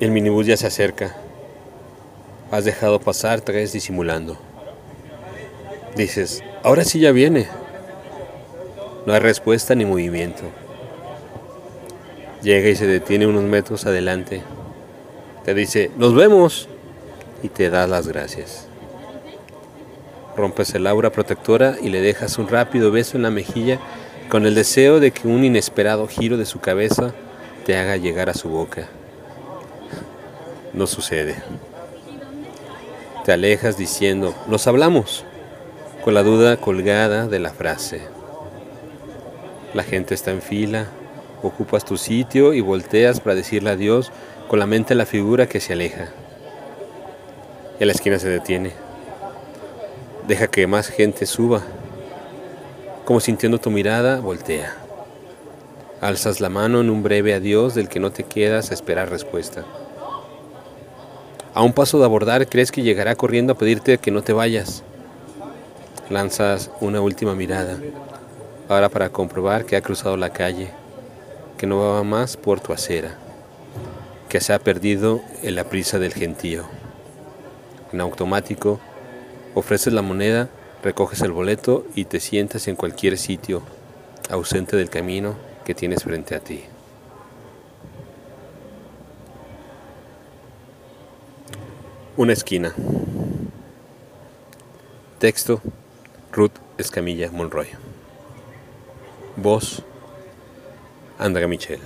El minibús ya se acerca. Has dejado pasar tres disimulando. Dices, ahora sí ya viene. No hay respuesta ni movimiento. Llega y se detiene unos metros adelante. Te dice, nos vemos. Y te da las gracias. Rompes el aura protectora y le dejas un rápido beso en la mejilla con el deseo de que un inesperado giro de su cabeza te haga llegar a su boca. No sucede. Te alejas diciendo, nos hablamos, con la duda colgada de la frase. La gente está en fila, ocupas tu sitio y volteas para decirle adiós con la mente la figura que se aleja. A la esquina se detiene. Deja que más gente suba. Como sintiendo tu mirada, voltea. Alzas la mano en un breve adiós del que no te quedas a esperar respuesta. A un paso de abordar, crees que llegará corriendo a pedirte que no te vayas. Lanzas una última mirada, ahora para comprobar que ha cruzado la calle, que no va más por tu acera, que se ha perdido en la prisa del gentío. En automático, ofreces la moneda, recoges el boleto y te sientas en cualquier sitio, ausente del camino que tienes frente a ti. Una esquina. Texto, Ruth Escamilla Monroy. Voz, Andrea Michel.